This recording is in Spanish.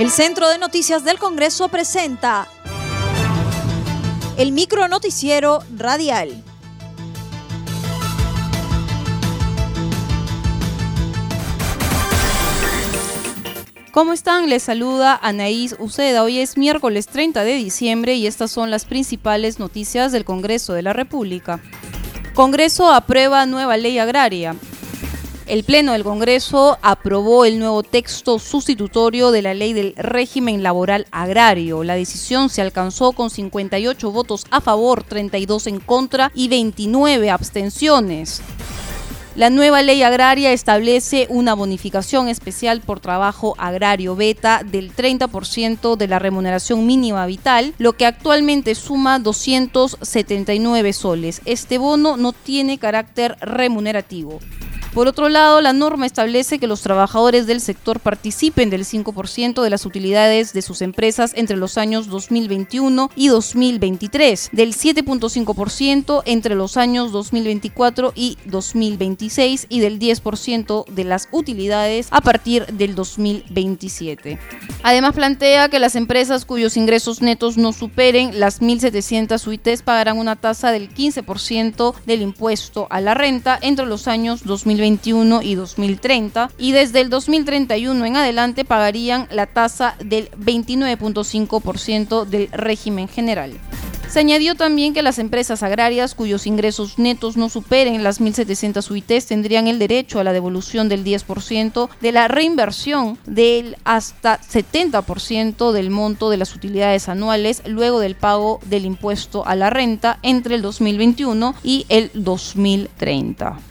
El Centro de Noticias del Congreso presenta el micro noticiero radial. ¿Cómo están? Les saluda Anaís Uceda. Hoy es miércoles 30 de diciembre y estas son las principales noticias del Congreso de la República. Congreso aprueba nueva ley agraria. El Pleno del Congreso aprobó el nuevo texto sustitutorio de la ley del régimen laboral agrario. La decisión se alcanzó con 58 votos a favor, 32 en contra y 29 abstenciones. La nueva ley agraria establece una bonificación especial por trabajo agrario beta del 30% de la remuneración mínima vital, lo que actualmente suma 279 soles. Este bono no tiene carácter remunerativo. Por otro lado, la norma establece que los trabajadores del sector participen del 5% de las utilidades de sus empresas entre los años 2021 y 2023, del 7.5% entre los años 2024 y 2026 y del 10% de las utilidades a partir del 2027. Además plantea que las empresas cuyos ingresos netos no superen las 1.700 UITs pagarán una tasa del 15% del impuesto a la renta entre los años 2021 2021 y 2030 y desde el 2031 en adelante pagarían la tasa del 29.5% del régimen general. Se añadió también que las empresas agrarias cuyos ingresos netos no superen las 1.700 UITs tendrían el derecho a la devolución del 10% de la reinversión del hasta 70% del monto de las utilidades anuales luego del pago del impuesto a la renta entre el 2021 y el 2030.